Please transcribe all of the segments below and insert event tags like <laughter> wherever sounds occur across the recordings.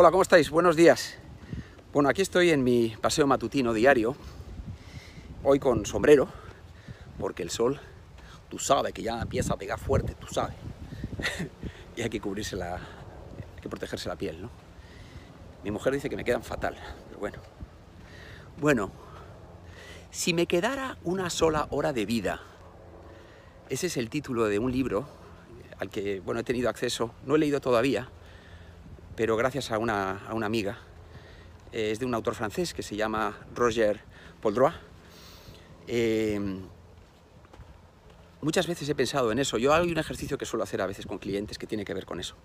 Hola, ¿cómo estáis? Buenos días. Bueno, aquí estoy en mi paseo matutino diario, hoy con sombrero, porque el sol, tú sabes que ya empieza a pegar fuerte, tú sabes. <laughs> y hay que cubrirse la, hay que protegerse la piel, ¿no? Mi mujer dice que me quedan fatal, pero bueno. Bueno, si me quedara una sola hora de vida, ese es el título de un libro al que, bueno, he tenido acceso, no he leído todavía, pero gracias a una, a una amiga, eh, es de un autor francés que se llama Roger Poldrois. Eh, muchas veces he pensado en eso. Yo hay un ejercicio que suelo hacer a veces con clientes que tiene que ver con eso.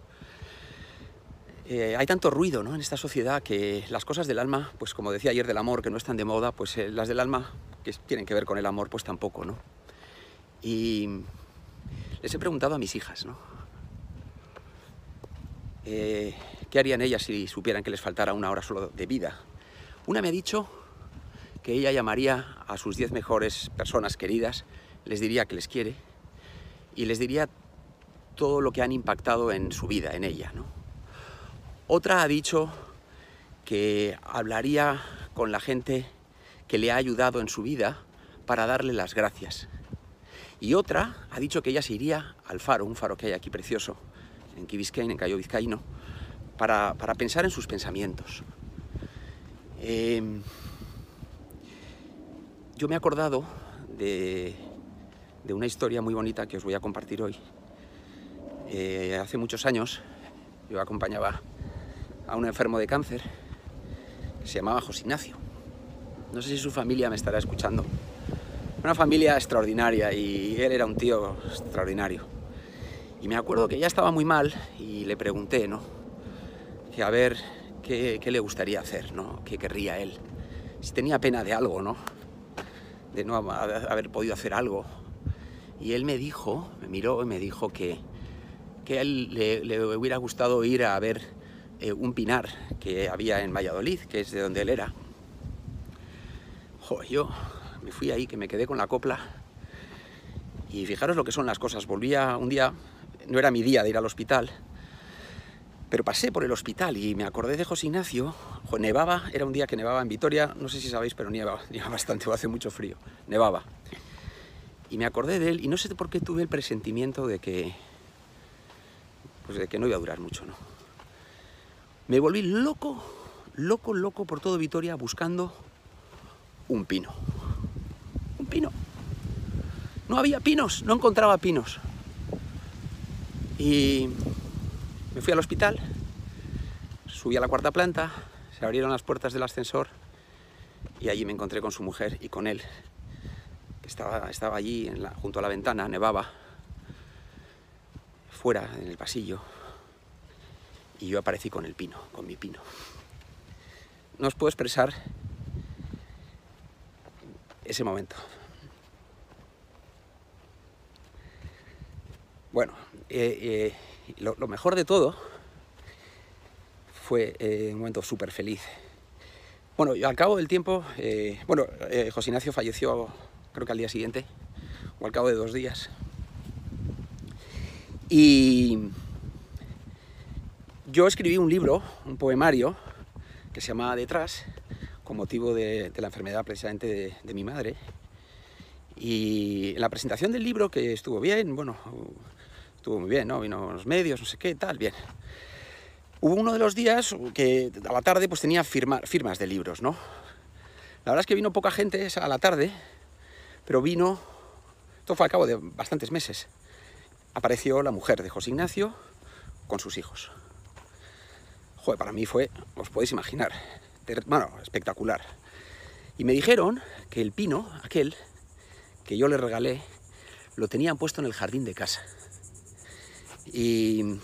Eh, hay tanto ruido ¿no? en esta sociedad que las cosas del alma, pues como decía ayer del amor, que no están de moda, pues eh, las del alma que tienen que ver con el amor, pues tampoco, ¿no? Y les he preguntado a mis hijas, ¿no? ¿Qué harían ellas si supieran que les faltara una hora solo de vida? Una me ha dicho que ella llamaría a sus diez mejores personas queridas, les diría que les quiere y les diría todo lo que han impactado en su vida, en ella. Otra ha dicho que hablaría con la gente que le ha ayudado en su vida para darle las gracias. Y otra ha dicho que ella se iría al faro, un faro que hay aquí precioso, en Key Biscayne, en Cayo Vizcaíno, para, pensar en sus pensamientos. Eh, yo me he acordado de, de, una historia muy bonita que os voy a compartir hoy. Eh, hace muchos años yo acompañaba a un enfermo de cáncer que se llamaba José Ignacio. No sé si su familia me estará escuchando. Una familia extraordinaria y él era un tío extraordinario. Y me acuerdo que ya estaba muy mal y le pregunté, ¿no? Que a ver qué, qué le gustaría hacer, ¿no? ¿Qué querría él? Si tenía pena de algo, ¿no? De no haber podido hacer algo. Y él me dijo, me miró y me dijo que, que a él le, hubiera gustado ir a ver eh, un pinar que había en Valladolid, que es de donde él era. Jo, yo me fui ahí, que me quedé con la copla. Y fijaros lo que son las cosas. Volvía un día no era mi día de ir al hospital, pero pasé por el hospital y me acordé de José Ignacio. Nevaba, era un día que nevaba en Vitoria, no sé si sabéis, pero nieva, <laughs> nieva bastante, o hace mucho frío, nevaba. Y me acordé de él y no sé por qué tuve el presentimiento de que, pues de que no iba a durar mucho, ¿no? Me volví loco, loco, loco por todo Vitoria buscando un pino. Un pino. No había pinos, no encontraba pinos. Y me fui al hospital, subí a la cuarta planta, se abrieron las puertas del ascensor y allí me encontré con su mujer y con él, que estaba, estaba allí junto a la ventana, nevaba, fuera, en el pasillo, y yo aparecí con el pino, con mi pino. No os puedo expresar ese momento. Bueno, eh, eh, lo, mejor de todo fue eh, un momento súper feliz. Bueno, al cabo del tiempo, eh, bueno, José Ignacio falleció creo que al día siguiente, o al cabo de dos días. Y yo escribí un libro, un poemario, que se llamaba Detrás, con motivo de, la enfermedad precisamente de, mi madre. Y la presentación del libro, que estuvo bien, bueno, estuvo muy bien, ¿no? Vino los medios, no sé qué, tal, bien. Hubo uno de los días que a la tarde pues tenía firma, firmas de libros, ¿no? La verdad es que vino poca gente a la tarde, pero vino, esto fue al cabo de bastantes meses, apareció la mujer de José Ignacio con sus hijos. Joder, para mí fue, os podéis imaginar, bueno, espectacular. Y me dijeron que el pino, aquel, que yo le regalé, lo tenían puesto en el jardín de casa. Y,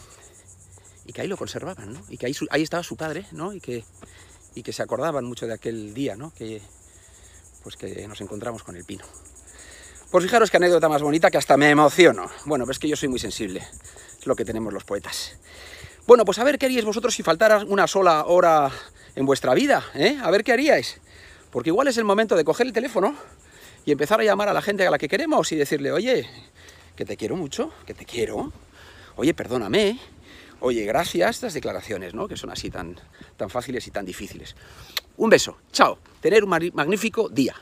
que ahí lo conservaban, ¿no? Y que ahí, ahí estaba su padre, ¿no? Y que, y que, se acordaban mucho de aquel día, ¿no? Que, pues que nos encontramos con el pino. Pues fijaros qué anécdota más bonita que hasta me emociono. Bueno, pues es que yo soy muy sensible, es lo que tenemos los poetas. Bueno, pues a ver qué haríais vosotros si faltara una sola hora en vuestra vida, ¿eh? A ver qué haríais. Porque igual es el momento de coger el teléfono y empezar a llamar a la gente a la que queremos y decirle, oye, que te quiero mucho, que te quiero, oye, perdóname, oye, gracias estas declaraciones, ¿no? que son así tan, tan fáciles y tan difíciles. Un beso, chao, tener un magnífico día.